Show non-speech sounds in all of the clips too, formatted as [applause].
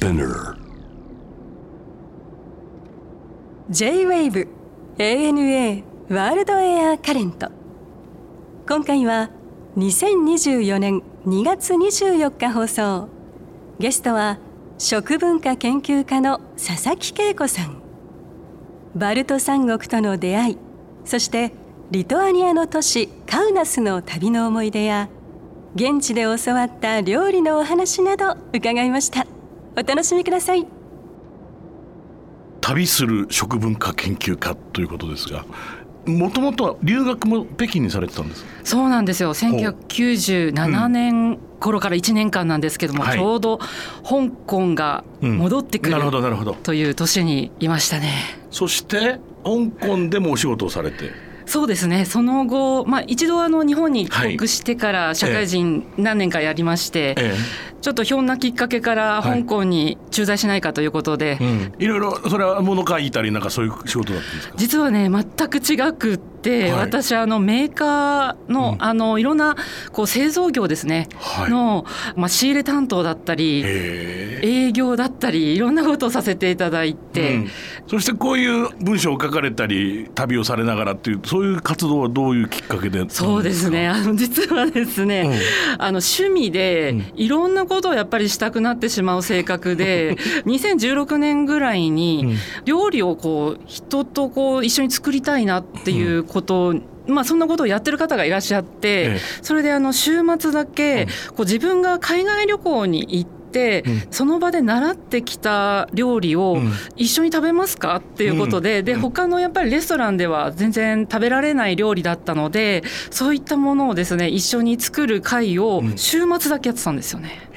Spinner. J-WAVE ANA ワールドエアカレント今回は2024年2月24日放送。ゲストは食文化研究家の佐々木恵子さん。バルト三国との出会いそしてリトアニアの都市カウナスの旅の思い出や現地で教わった料理のお話など伺いました。お楽しみください。旅する食文化研究家ということですがもともとは留学も北京にされてたんですそうなんですよ。1997年頃から1年間なんですけども、はい。ちょうど香港が戻ってくる、なるほどなるほど。という年にいましたね。そして香港でもお仕事をされて？そうですね。その後、まあ、一度あの日本に帰国してから社会人何年かやりまして、えちょっとひょんなきっかけからはい。香港に駐在しないかということで、えうん、いろいろそれは物書いたりなんかそういう仕事だったんですか？実はね全く違くって、はい。私あのメーカーの,、うん。あのいろんなこう製造業ですね、はい。の、まあ、仕入れ担当だったり営業だったりいろんなことをさせていただいて、うん。そしてこういう文章を書かれたり旅をされながらっていうそういう活動はどういうきっかけでそうですね。あの実はですね、あの趣味でうん。いろんなことをやっぱりしたくなってしまう性格で [laughs] 2016年ぐらいに料理をこう人とこう一緒に作りたいなっていうことをまあ、そんなことをやってる方がいらっしゃって、ええ。それであの週末だけこう自分が海外旅行に行って、うん。その場で習ってきた料理をうん。一緒に食べますかっていうことで、でうん。他のやっぱりレストランでは全然食べられない料理だったのでそういったものをですね一緒に作る会をうん。週末だけやってたんですよね。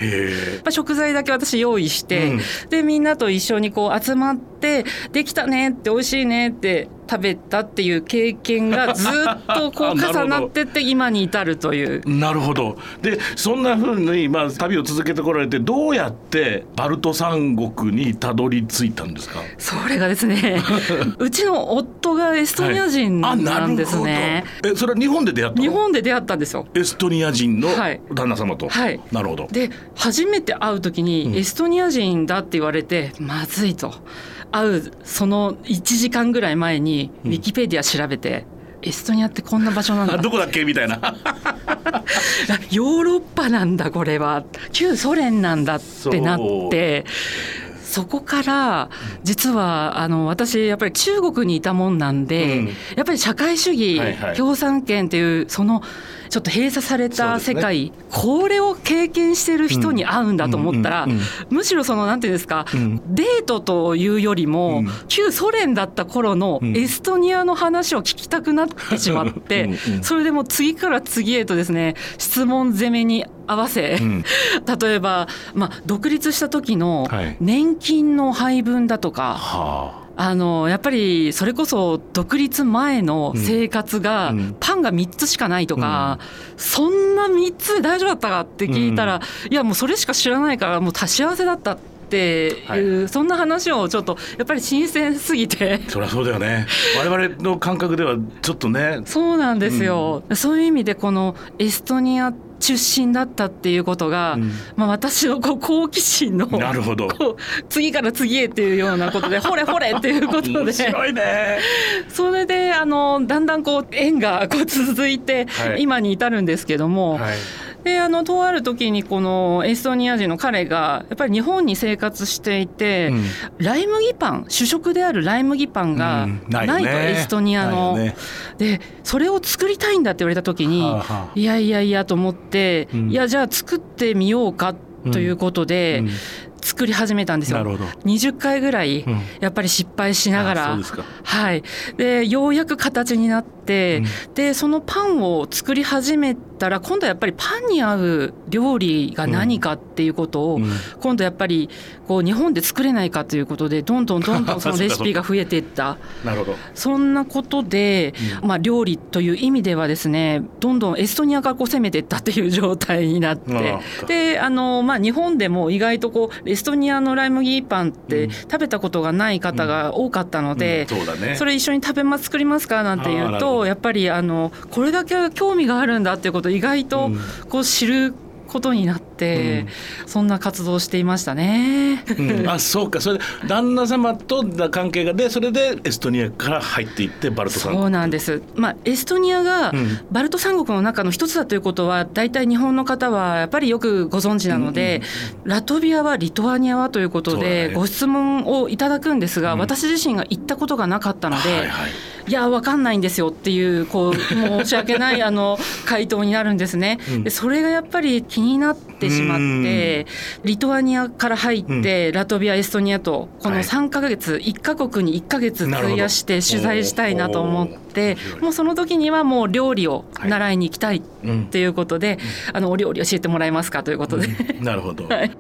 まあ、食材だけ私用意して、うん。でみんなと一緒にこう集まってできたねって美味しいねって食べたっていう経験がずっとこう重なってって今に至るという。[laughs] なるほど。でそんなふうに、まあ、旅を続けてこられてどうやってバルト三国にたどり着いたんですか？それがですね [laughs] うちの夫がエストニア人あなんですね、ほど。えそれは日本で出会ったの？日本で出会ったんですよ。エストニア人のはい。旦那様と、はい。なるほど。で初めて会う時うん。にエストニア人だって言われて、まずいと。会うその1時間ぐらい前にウィキペディア調べて、エストニアってこんな場所なんだ [laughs] あどこだっけ？みたいな。[laughs] ヨーロッパなんだこれは。旧ソ連なんだってなってそこから実はあの私やっぱり中国にいたもんなんで、うん。やっぱり社会主義、はいはい。共産権っていうそのちょっと閉鎖された世界、これを経験してる人に会うんだと思ったら、むしろそのなんていうんですか、うん。デートというよりも、うん。旧ソ連だった頃のうん。エストニアの話を聞きたくなってしまって、うんうんそれでもう次から次へとですね質問攻めに合わせ、うん。[laughs] 例えば、まあ、独立した時のはい。年金の配分だとか、はあのやっぱりそれこそ独立前の生活がうん。うんパンが3つしかないとか、そんな3つで大丈夫だったかって聞いたら、いやもうそれしか知らないからもう幸せだったっていう、はそんな話をちょっとやっぱり新鮮すぎて。あそりゃそうだよね。我々の感覚ではちょっとね。そうなんですよ、そういう意味でこのエストニア出身だったっていうことが、うん。まあ、私のこう好奇心のなるほど。次から次へっていうようなことでほれほれっていうこと面で白いね。それであのだんだんこう縁がこう続いてはい。今に至るんですけども、はいであのとある時にこのエストニア人の彼がやっぱり日本に生活していて、うん。ライ麦パン主食であるライ麦パンがうんないと、よね。エストニアの。ね。でそれを作りたいんだって言われた時に、はあはあい。やいやいやと思って、うん。いやじゃあ作ってみようかということで、うん。作り始めたんですよ。なるほど。20回ぐらいうん。やっぱり失敗しながあら、そうですか。はい、でようやく形になって、でそのパンを作り始めたら今度はやっぱりパンに合う料理が何かっていうことを、うん。今度やっぱりこう日本で作れないかということでどんどんどんどん [laughs] そのレシピが増えていった。なるほど。そんなことで、まあ、料理という意味ではですねどんどんエストニアからこう攻めていったっていう状態になってであの、まあ、日本でも意外とこうエストニアのライ麦パンってうん。食べたことがない方が多かったので、うん。そうだね。それ一緒に食べます作りますかなんて言うああなるほどとやっぱりあのこれだけ興味があるんだっていうことを意外とうん。こう知ることになって、そんな活動をしていましたね。うん。あそうか。それで旦那様と関係がでそれでエストニアから入っていってバルト三そうなんです、まあ、エストニアがうん。バルト三国の中の一つだということは大体日本の方はやっぱりよくご存知なので、ラトビアはリトアニアはということそうだね。でご質問をいただくんですが、うん。私自身が行ったことがなかったので、はいはいいや分かんないんですよっていうこう申し訳ないあの回答になるんですね。うん。でそれがやっぱり気になってしまってリトアニアから入って、ラトビアエストニアとこのはい。3ヶ月、1カ国に1ヶ月費やして取材したいなと思ってもうその時にはもう料理を習いに行きたいうんっていうことで、あのお料理教えてもらえますかということで、なるほど、[laughs] はい。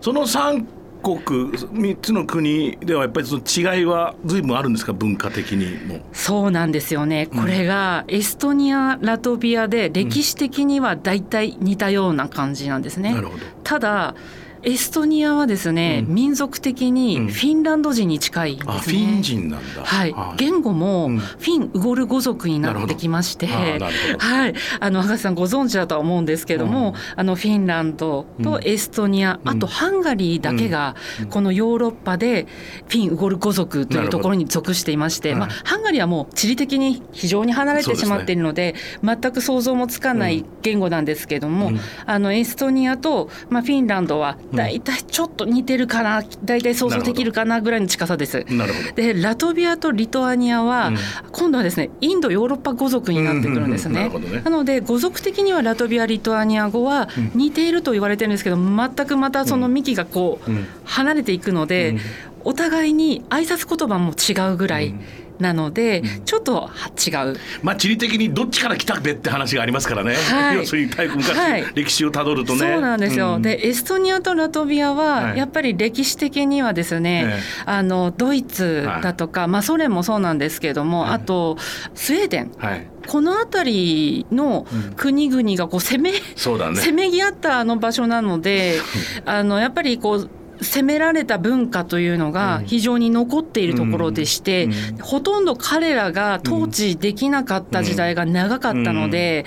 その三国三つの国ではやっぱりその違いは随分あるんですか？文化的にも。そうなんですよねこれがエストニアラトビアで歴史的には大体似たような感じなんですね。なるほど。ただエストニアはですね、うん。民族的にうん。フィンランド人に近いんですね。あフィン人なんだ。はい、言語もうん。フィン・ウゴル語族になってきまして、はい、あの博士さんご存知だとは思うんですけども、うん。あのフィンランドとエストニア、うん。あとハンガリーだけがうん。このヨーロッパでフィン・ウゴル語族というところに属していまして、まあ、ハンガリーはもう地理的に非常に離れてしまっているので全く想像もつかない言語なんですけども、うん。あのエストニアと、まあ、フィンランドは大体ちょっと似てるかな大体想像できるかなぐらいの近さです。なるほど。でラトビアとリトアニアは、うん。今度はですねインドヨーロッパ語族になってくるんですうんうん。うんね。なので語族的にはラトビアリトアニア語はうん。似ていると言われてるんですけど全くまたその幹がこううん。離れていくので、うん。お互いに挨拶言葉も違うぐらいなので、うん。ちょっと違う。まあ地理的にどっちから来たべって話がありますからね。はい。要するに大昔、はい。歴史をたどるとね。そうなんですよ、うん。でエストニアとラトビアははい。やっぱり歴史的にはですね、ええ。あのドイツだとか、まあ、ソ連もそうなんですけども、はい。あとスウェーデン。はい。この辺りのうん。国々がこう攻め、そうだね。[laughs] せめぎ合ったあの場所なので [laughs] あのやっぱりこう攻められた文化というのがうん。非常に残っているところでして、うんほとんど彼らが統治できなかった時代が長かったので、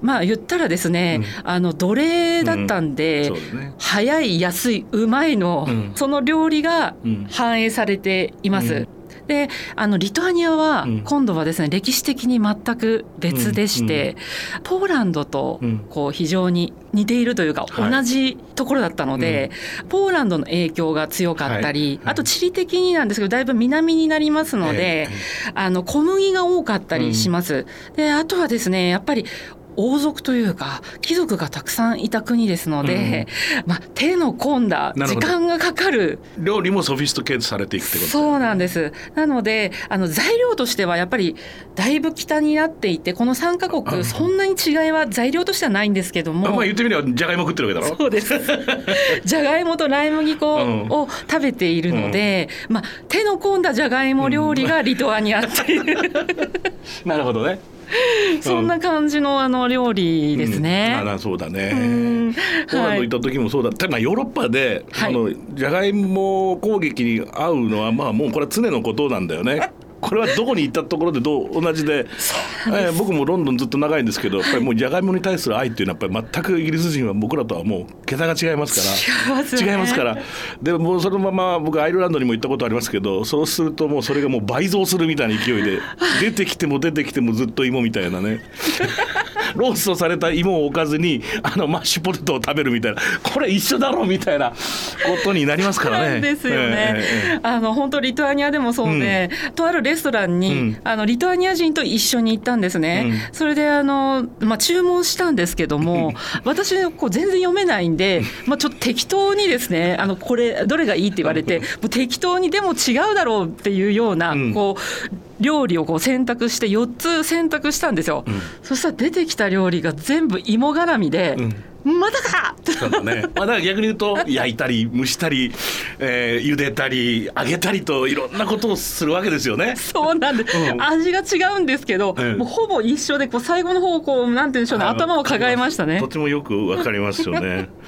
まあ言ったらですね、あの奴隷だったんで、そうですね。早い安いうまいの、うん。その料理がうん。反映されています。うんであのリトアニアはうん。今度はですね歴史的に全く別でして、ポーランドとうん。こう非常に似ているというか、はい。同じところだったので、ポーランドの影響が強かったり、はい。あと地理的になんですけどだいぶ南になりますので、えあの小麦が多かったりします。であとはですねやっぱり王族というか貴族がたくさんいた国ですので、まあ、手の込んだ時間がかかる。料理もソフィストケートされていくってこと。そうなんです。なのであの材料としてはやっぱりだいぶ北になっていてこの3カあ国そんなに違いは材料としてはないんですけども。あまあ言ってみればじゃがいも食ってるわけだろ。そうです。[laughs] じゃがいもとライ麦粉を食べているので、まあ手の込んだじゃがいも料理がリトアニアっていう、[laughs] なるほどねそんな感じのあの料理ですね。うん。あらそうだね。うん。ポーランはいド行った時もそうだった、まあ、ヨーロッパで、はい。あのじゃがいも攻撃に遭うのはまあもうこれは常のことなんだよね。これはどこに行ったところでどう同じで。えー僕もロンドンずっと長いんですけどやっぱりもうじゃがいもに対する愛っていうのはやっぱり全くイギリス人は僕らとはもう桁が違いますから。違いますよね。違いますから。でもうそのまま僕アイルランドにも行ったことありますけどそうするともうそれがもう倍増するみたいな勢いで [laughs] 出てきても出てきてもずっと芋みたいなねローストされた芋を置かずにあのマッシュポテトを食べるみたいな。これ一緒だろみたいなことになりますからね。ですよね。ええええあの本当リトアニアでもそうで、とあるレストランに、うん。あのリトアニア人と一緒に行ったんですね。うん。それであのまあ注文したんですけども、私こう全然読めないんで、まあちょっと適当にですね、あのこれどれがいいって言われて、もう適当にでも違うだろうっていうような、うん。こう料理をこう選択して4つ選択したんですよ。うんそしたら出てきた料理が全部芋絡みで、またかそうだね。まあだから逆に言うと [laughs] 焼いたり蒸したり、えー茹でたり揚げたりといろんなことをするわけですよね。そうなんです、うん味が違うんですけど、ええもうほぼ一緒でこう最後の方こうなんて言うんでしょうね頭を抱えましたねと。てもよくわかりますよね。[laughs]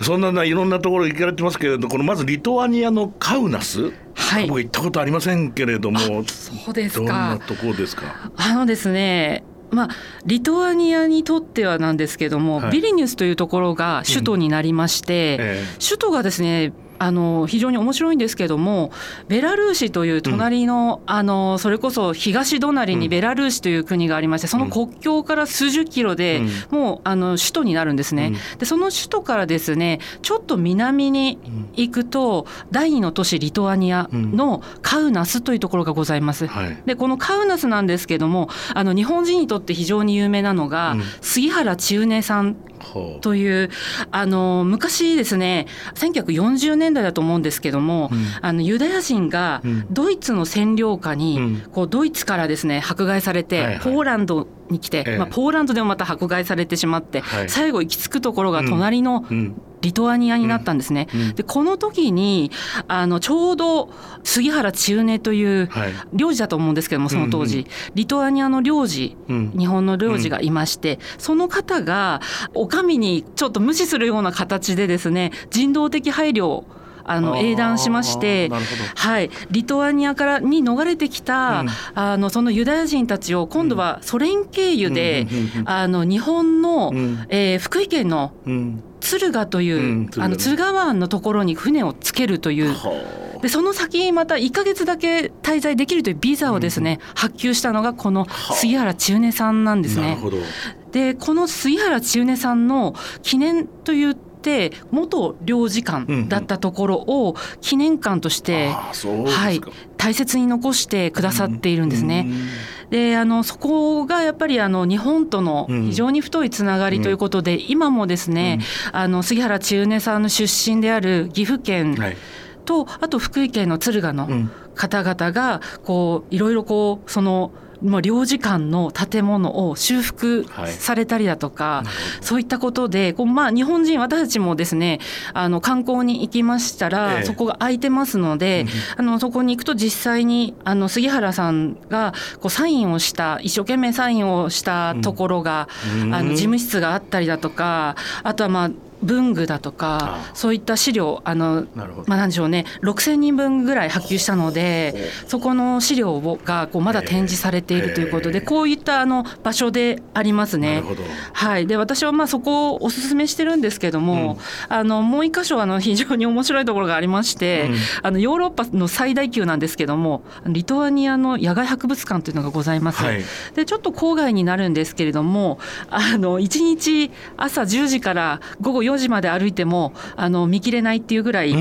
そんなないろんなところ行かれてますけれど、このまずリトアニアのカウナス、はい。僕行ったことありませんけれども、そうですどんなかところですか？あのですねまあ、リトアニアにとってはなんですけども、はい。ビリニュスというところが首都になりまして、え。首都がですねあの非常に面白いんですけどもベラルーシという隣の,、あのそれこそ東隣にベラルーシという国がありましてその国境から数十キロで、もうあの首都になるんですね。でその首都からですねちょっと南に行くと第二の都市リトアニアのカウナスというところがございます。はい。でこのカウナスなんですけどもあの日本人にとって非常に有名なのが、うん。杉原千畝さんというあの昔ですね1940年代だと思うんですけども、うん。あのユダヤ人がうん。ドイツの占領下に、うん。こうドイツからですね迫害されて、はいはい。ポーランドに来て、ええ。まあ、ポーランドでもまた迫害されてしまって、はい。最後行き着くところが隣のうんリトアニアになったんですね。うん。でこの時にあのちょうど杉原千畝というはい。領事だと思うんですけどもその当時、うんリトアニアの領事うん。日本の領事がいまして、その方がお上にちょっと無視するような形でですね人道的配慮をあの英断しましてはい、リトアニアからに逃れてきた、うん。あのそのユダヤ人たちを今度はソ連経由で、うんうんうんうん。あの日本の、うん。えー福井県のうん敦賀という、うんあの敦賀湾のところに船をつけるというでその先また1ヶ月だけ滞在できるというビザをですね、発給したのがこの杉原千畝さんなんですね。でこの杉原千畝さんの記念といって元領事館だったところを記念館として、うですか。はい、大切に残してくださっているんですね。であのそこがやっぱりあの日本とのうん。非常に太いつながりということで、今もですね、あの杉原千畝さんの出身である岐阜県うんはい。と、あと福井県の敦賀のうん。方々がこういろいろこうそのまあ領事館の建物を修復はいされたりだとか、なるほど。そういったことでこう、まあ、日本人私たちもですねあの観光に行きましたら、ええ。そこが空いてますので、あのそこに行くと実際にあの杉原さんがこうサインをした一生懸命サインをしたところが、うん。あの事務室があったりだとかあとはまあ文具だとかそういった資料あのまあ、なんでしょうね。6,000人分ぐらい発給したのでそこの資料をがこうまだ展示されているということへえでこういったあの場所でありますね。はい、で私はまあそこをお勧めしてるんですけども、あのもう一箇所あの非常に面白いところがありまして、うん。あのヨーロッパの最大級なんですけどもリトアニアの野外博物館というのがございます。はい。でちょっと郊外になるんですけれどもあの1日朝10時から午後4時まで歩いてもあの見切れないっていうぐらい [laughs] あ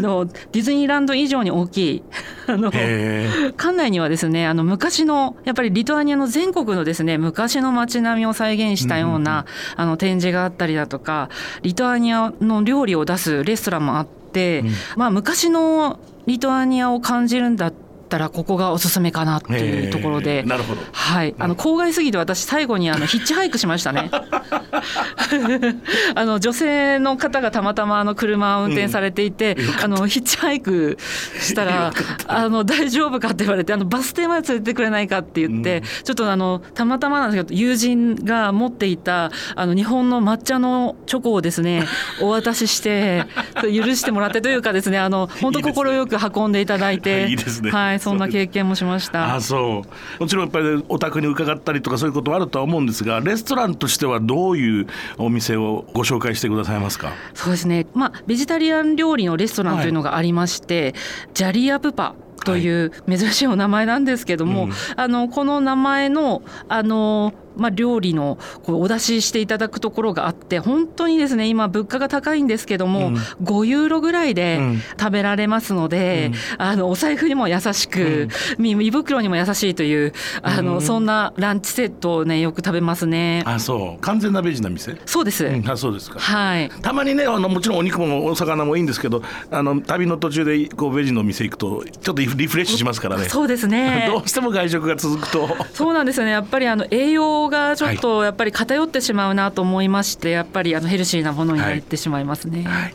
のディズニーランド以上に大きい [laughs] あの館内にはですねあの昔のやっぱりリトアニアの全国のですね昔の街並みを再現したような、あの展示があったりだとかリトアニアの料理を出すレストランもあって、うん。まあ昔のリトアニアを感じるんだったらここがおすすめかなっていうところへでえ。なるほど。はい、あの郊外すぎて私最後にあのヒッチハイクしましたね。[laughs] あの女性の方がたまたまあの車を運転されていて、あのヒッチハイクしたらあの大丈夫かって言われてあのバス停まで連れてくれないかって言って、ちょっとあのたまたまなんですけど友人が持っていたあの日本の抹茶のチョコをですね [laughs] お渡しして許してもらってというかですねあの本当快く運んでいただいて。[laughs] いいですね。はいそんな経験もしました。あ。そう。もちろんやっぱりお宅に伺ったりとかそういうことはあるとは思うんですがレストランとしてはどういうお店をご紹介してくださいますか？そうですね、まあ、ベジタリアン料理のレストランというのがありまして、ジャリアプパという珍しいお名前なんですけども、うん。あのこの名前のあの、まあ、料理のこうお出ししていただくところがあって本当にですね今物価が高いんですけども、うん。5ユーロぐらいでうん。食べられますので、あのお財布にも優しく、み胃袋にも優しいというあの、うん。そんなランチセットをねよく食べますね。あそう。完全なベジな店？そうです、うん。あそうですか。はい。たまにねあのもちろんお肉もお魚もいいんですけどあの旅の途中でこうベジの店行くとちょっとリフリフレッシュしますからね。そうですね。[laughs] どうしても外食が続くと。そうなんですよね。やっぱりあの栄養がちょっとやっぱり偏ってしまうなと思いましてやっぱりあのヘルシーなものに入ってしまいますね。はい。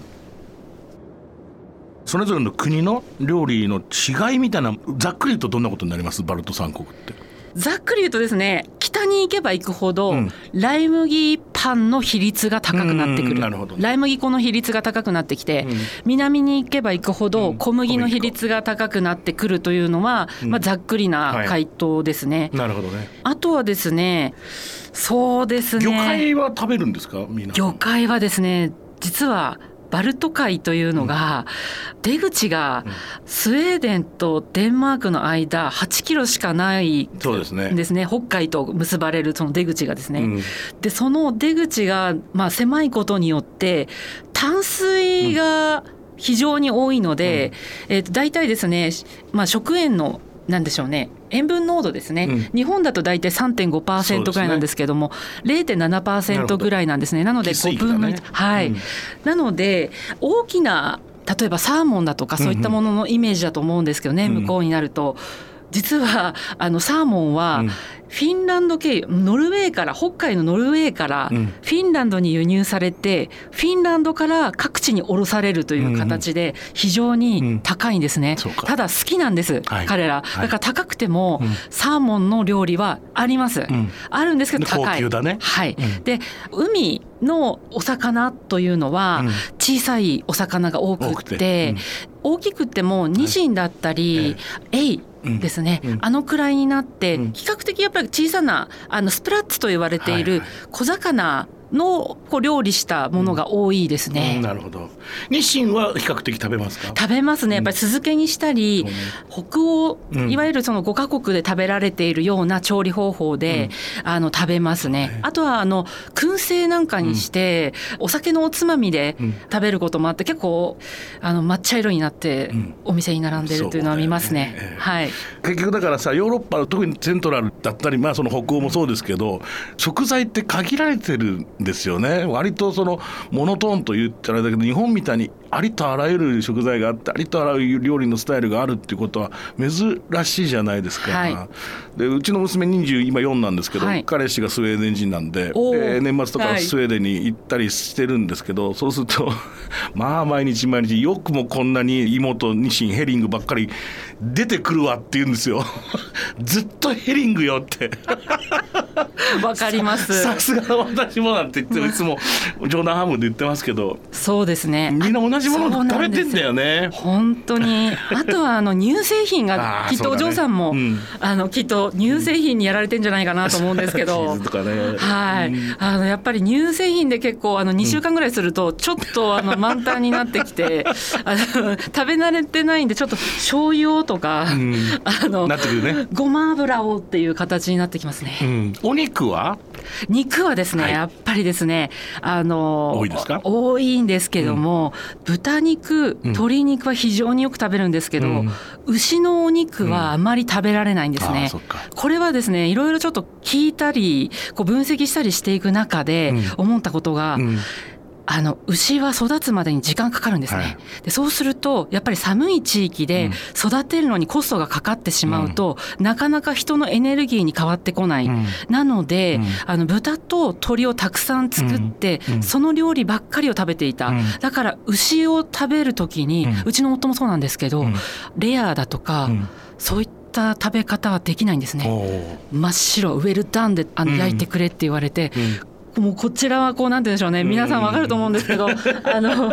それぞれの国の料理の違いみたいなざっくりとどんなことになります？バルト三国ってざっくり言うとですね北に行けば行くほど、うん。ライ麦パンの比率が高くなってくる。ライ麦粉の比率が高くなってきて、うん。南に行けば行くほどうん。小麦の比率が高くなってくるというのは、うん。まあ、ざっくりな回答ですね。なるほどね。あとはですねそうですね。魚介は食べるんですか？みんな。魚介はですね実はバルト海というのが出口がうん。スウェーデンとデンマークの間8キロしかないそうですね。んですね。北海と結ばれるその出口がですね。うん。でその出口がまあ狭いことによって淡水が非常に多いので、えーと大体ですね、まあ、食塩のなんでしょうね。塩分濃度ですね、うん。日本だと大体3.5%ぐらいなんですけども、0.7%ぐらいなんですね。なので5翡翠がね。分の1、はい、うん。なので大きな例えばサーモンだとかそういったもののイメージだと思うんですけどね、うん。向こうになると。実はあのサーモンはうん。フィンランド経由ノルウェーから北海のノルウェーからうん。フィンランドに輸入されてフィンランドから各地に卸されるという形で非常に高いんですね、そうか。ただ好きなんです、はい。彼ら。はい。だから高くてもうん。サーモンの料理はあります、ん。あるんですけど高い高級だね。はい、うん。で海のお魚というのはうん。小さいお魚が多くてて。大きくってもニシンだったり、エイうんですね、うん。あのくらいになって、うん。比較的やっぱり小さなあのスプラッツと言われている小魚のこう料理したものが多いですね。うんなるほど。日清は比較的食べますか？食べますね。やっぱり酢漬けにしたり、うん。北欧、うん。いわゆるその5カ国で食べられているような調理方法で、あの食べますね、はい。あとはあの燻製なんかにして、お酒のおつまみでうん。食べることもあって結構あの抹茶色になってうん。お店に並んでるというのは見ますね。ね。ええ。はい。結局だからさヨーロッパ特にセントラルだったりまあその北欧もそうですけど食材って限られてるんですよね。割とそのモノトーンと言ったらあれだけど日本みたいにありとあらゆる食材があってありとあらゆる料理のスタイルがあるっていうことは珍しいじゃないですか、はい。でうちの娘20今4なんですけど、はい。彼氏がスウェーデン人なんでで年末とはい。かスウェーデンに行ったりしてるんですけど、そうすると [laughs] まあ毎日毎日よくもこんなに妹ニシンヘリングばっかり出てくるわって言うんですよ。[laughs] ずっとヘリングよって。[laughs] わかります。さすが私もなんて言っていつも冗談半分で言ってますけど。そうですね。みんな同じもの食べてんだよね。本当に。[laughs] あとはあの乳製品あがきっとお嬢さんも、うん。あのきっと乳製品にやられてんじゃないかなと思うんですけチどーズとかね。はい、うん。あのやっぱり乳製品で結構あの2週間ぐらいするとちょっとあの満タンになってきてあの食べ慣れてないんでちょっと醤油をとか、うん。あのなってくるね。ごま油をっていう形になってきますね。うん、お肉は？肉はですね、はい。やっぱりですねあの多いですか？多いんですけども、豚肉うん。鶏肉は非常によく食べるんですけど、うん。牛のお肉はあまり食べられないんですあね。これはですねいろいろちょっと聞いたりこう分析したりしていく中でうん。思ったことが、うんあの牛は育つまでに時間かかるんですね、はい。でそうするとやっぱり寒い地域で育てるのにコストがかかってしまうと、なかなか人のエネルギーに変わってこない、うん。なので、うん。あの豚と鶏をたくさん作って、うん。うん。その料理ばっかりを食べていた、うん。だから牛を食べる時に、ううんちの夫もそうなんですけど、うん。レアだとか、うん。そういった食べ方はできないんですね。真っ白ウェルダンであのうん。焼いてくれって言われて、うんもうこちらはこうなんて言うんでしょうね。皆さんわかると思うんですけど、[laughs] あのう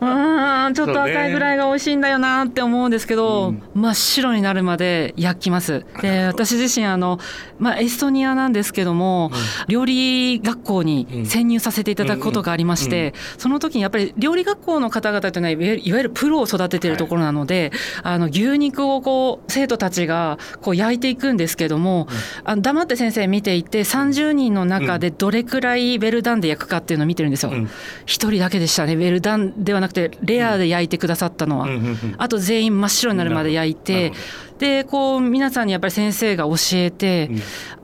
ーんちょっと赤いぐらいが美味しいんだよなって思うんですけど、うん。真っ白になるまで焼きます。で [laughs] 私自身あの、まあ、エストニアなんですけども、料理学校に潜入させていただくことがありまして、その時にやっぱり料理学校の方々というのはいわゆるプロを育てているところなので、あの牛肉をこう生徒たちがこう焼いていくんですけども、あの黙って先生見ていて30人の中でどれくらいウェルダンで焼くかっていうのを見てるんですよ。うん一人だけでしたねウェルダンではなくてレアで焼いてくださったのは。あと全員真っ白になるまで焼いてでこう皆さんにやっぱり先生が教えて、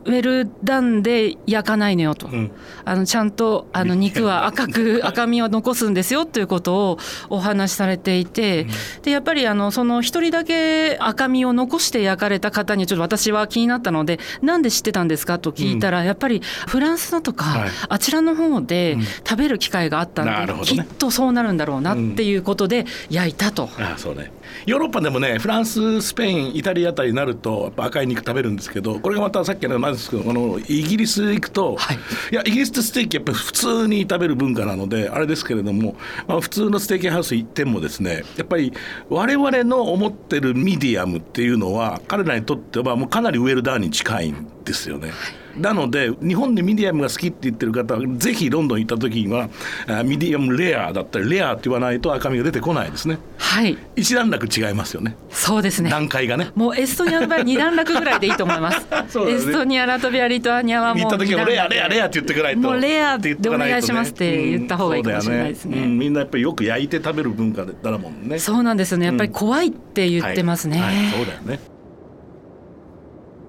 ウェルダンで焼かないのよと、うん。あのちゃんとあの肉は赤く赤みを残すんですよということをお話しされていて、でやっぱりあのその一人だけ赤みを残して焼かれた方にちょっと私は気になったのでなんで知ってたんですかと聞いたら、やっぱりフランスだとか、はい。あちらの方でうん。食べる機会があったんで、ね。きっとそうなるんだろうなっていうことで焼いたと。あそうね。ヨーロッパでもねフランススペインイイタリアあたりになると赤い肉食べるんですけどこれがまたさっきのなんですけどこのイギリス行くと、はいいやイギリスってステーキやっぱり普通に食べる文化なのであれですけれども、まあ、普通のステーキハウス行ってもですねやっぱり我々の思ってるミディアムっていうのは彼らにとってはもうかなりウェルダンに近いんですよね。なので日本でミディアムが好きって言ってる方はぜひロンドン行った時にはあミディアムレアだったりレアって言わないと赤みが出てこないですね。はい。一段階違いますよね。そうですね。段階がね。もうエストニアの場合二段階ぐらいでいいと思います。[laughs] ね。エストニアラトビアリトアニアはもう行った時はレアレアレアって言ってくれないともうレアって言っね。でお願いしますって言った方がいいかもしれないですね。うん。そうんみんなやっぱりよく焼いて食べる文化だもんね。そうなんですよね。やっぱり怖いって言ってますね、はい。はい。そうだよね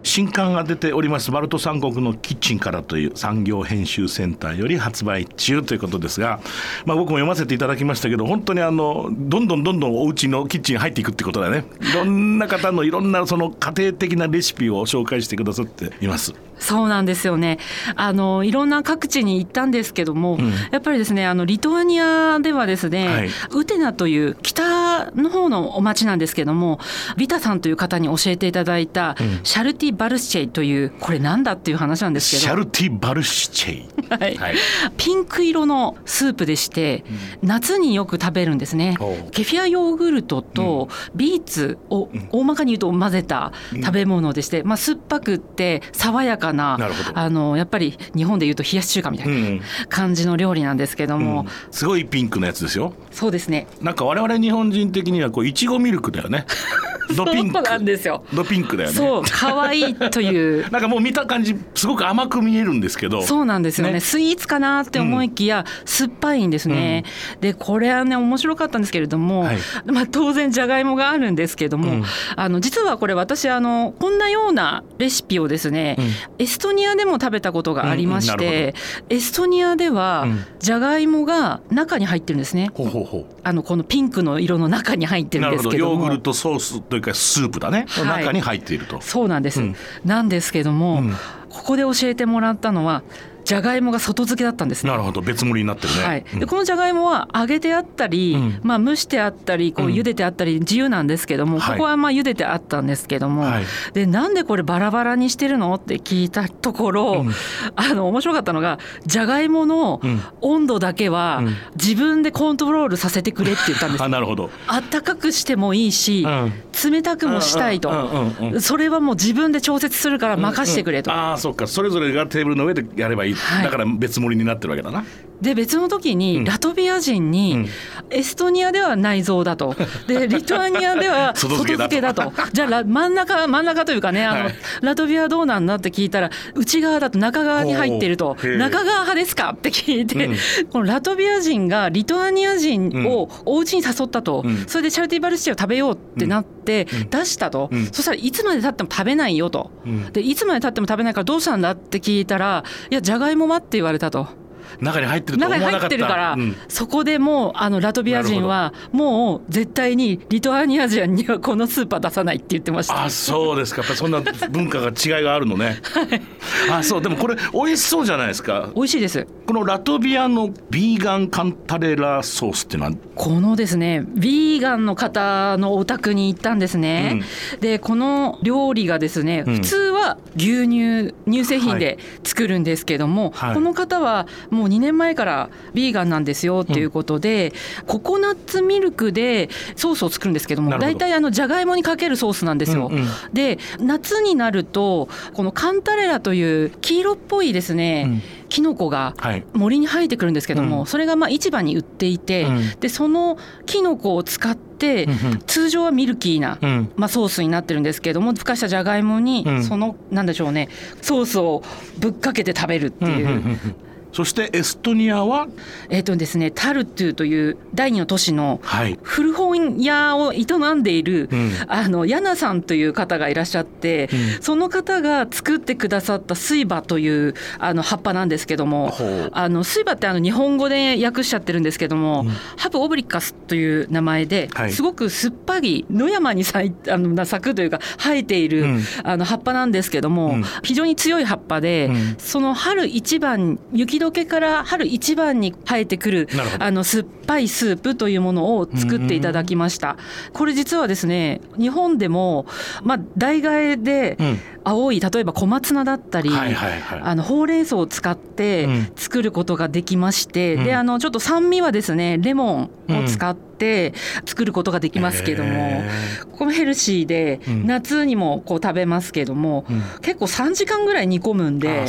新刊が出ております。バルト三国のキッチンからという産業編集センターより発売中ということですが、まあ、僕も読ませていただきましたけど本当にあのどんどんどんどんお家のキッチンに入っていくってことだよね。いろんな方のいろんなその家庭的なレシピを紹介してくださっています。そうなんですよね。あのいろんな各地に行ったんですけども、ん。やっぱりですねあのリトアニアではですね、はい。ウテナという北の方のお町なんですけどもビタさんという方に教えていただいた、 Šaltibarščiai というこれなんだっていう話なんですけど。 Šal tibarščiai、はい。はい。ピンク色のスープでして、夏によく食べるんですね。ケフィアヨーグルトとビーツを大まかに言うと混ぜた食べ物でして、まあ、酸っぱくって爽やかなあのやっぱり日本で言うと冷やし中華みたいうんな感じの料理なんですけども、すごいピンクのやつですよ。そうですね。なんか我々日本人的にはこういちごミルクだよね。[laughs] ドピンク。なんですよ。ドピンクだよね。そう可愛いという。[laughs] なんかもう見た感じすごく甘く見えるんですけど。そうなんですよね。ね。スイーツかなって思いきや、酸っぱいんですね、でこれはね面白かったんですけれども、はい。まあ、当然じゃがいもがあるんですけども、うん。あの実はこれ私あのこんなようなレシピをですね、エストニアでも食べたことがありましうん。うんなて、エストニアではうん。じゃがいもが中に入ってるんですね。ほうほうほあのこのピンクの色の中に入ってるんですけども。ヨーグルトソースというかスープだね、はい。中に入っていると。そうなんです、うん。なんですけども、うん。ここで教えてもらったのはじゃがいもが外付けだったんですね。なるほど。別盛りになってるね、はい、うん。でこのじゃがいもは揚げてあったり、うん。まあ、蒸してあったりこううん。茹でてあったり自由なんですけども、はい。ここはまあ茹でてあったんですけども、はい。でなんでこれバラバラにしてるのって聞いたところ、うん。あの面白かったのがじゃがいものうん温度だけはうん。自分でコントロールさせてくれって言ったんです。[laughs] あなるほど、あったかくしてもいいし、うん。冷たくもしたいと、うんうんうんうんそれはもう自分で調節するから任してくれと。ああそっか。それぞれがテーブルの上でやればいい、はい。だから別盛りになってるわけだな。で別の時うん。にラトビア人うん。にエストニアでは内臓だと。で [laughs] リトアニアでは外外付けだと。じゃあラ真ん中真ん中というかねあの、はい。ラトビアはどうなんだって聞いたら内側だと中側に入っていると。中側派ですかって聞いて、うん。このラトビア人がリトアニア人をお家に誘ったと、うん。それでシャルティバルシチを食べようってなってうん。出したと、うん。そしたらいつまでたっても食べないよと。うん。でいつまでたっても食べないからどうしたんだって聞いたらいやじゃがいもはって言われたと。中に入ってると思中に入わなかった。ってるから、うん。そこでもうあのラトビア人はもう絶対にリトアニア人にはこのスーパー出さないって言ってました。あそうですか。やっぱりそんな文化が違いがあるのね、[laughs] あそう。でもこれ美味しそうじゃないですか。美味しいです。このラトビアのビーガンカンタレラソースっていうのは？このですねビーガンの方のお宅に行ったんですね、でこの料理がですね、うん。普通は牛乳乳製品で作るんですけども、はい。この方はもう2年前からビーガンなんですよっていうことで、ココナッツミルクでソースを作るんですけども大体あのじゃがいもにかけるソースなんですよ。うんうん。で夏になるとこのカンタレラという黄色っぽいですね、うん。キノコがはい。森に生えてくるんですけども、うん。それがまあ市場に売っていて、うん。でそのキノコを使って、うんうん。通常はミルキーな、うん。まあ、ソースになってるんですけどもふかしたじゃがいもに、うん。そのなんでしょうねソースをぶっかけて食べるっていう。うんうんうんうんそしてエストニアは？えっ、とですねタルトゥという第二の都市のはい。古本屋を営んでいる、うん。あのヤナさんという方がいらっしゃって、うん。その方が作ってくださった水葉というあの葉っぱなんですけどもあの水葉ってあの日本語で訳しちゃってるんですけども、ハブオブリカスという名前で、はい。すごく酸っぱい野山に咲いあのな咲くというか生えている、うん。あの葉っぱなんですけども、うん。非常に強い葉っぱで、うん。その春一番雪時から春一番に生えてくるあの酸っぱいスープというものを作っていただきました。これ実はですね日本でもまあ代替えでうん青い例えば小松菜だったり、はいはいはい。あのほうれん草を使ってうん。作ることができまして、うん。であのちょっと酸味はですねレモンを使って作ることができますけども、へここもヘルシーで、うん。夏にもこう食べますけども、うん。結構3時間ぐらい煮込むんあで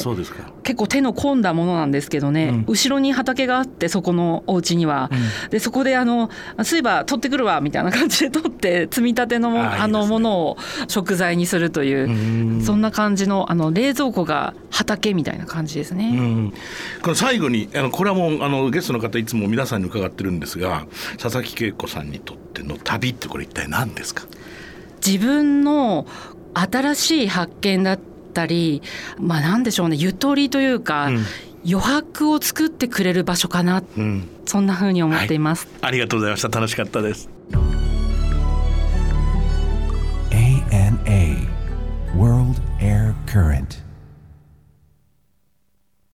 結構手の込んだものなんですけどね、うん。後ろに畑があってそこのお家には。でそこであのそういえば取ってくるわみたいな感じで取って積み立てのもあのものを食材にするという、うんそんな感じのあの冷蔵庫が畑みたいな感じですうね。ん。この最後にあのこれはもうあのゲストの方いつも皆さんに伺ってるんですが佐々木恵子さんにとっての旅ってこれ一体何ですか？自分の新しい発見だったりまあなんでしょうね。ゆとりというか、うん。余白を作ってくれる場所かな。うん。そんな風に思っています。ありがとうございました。楽しかったです Current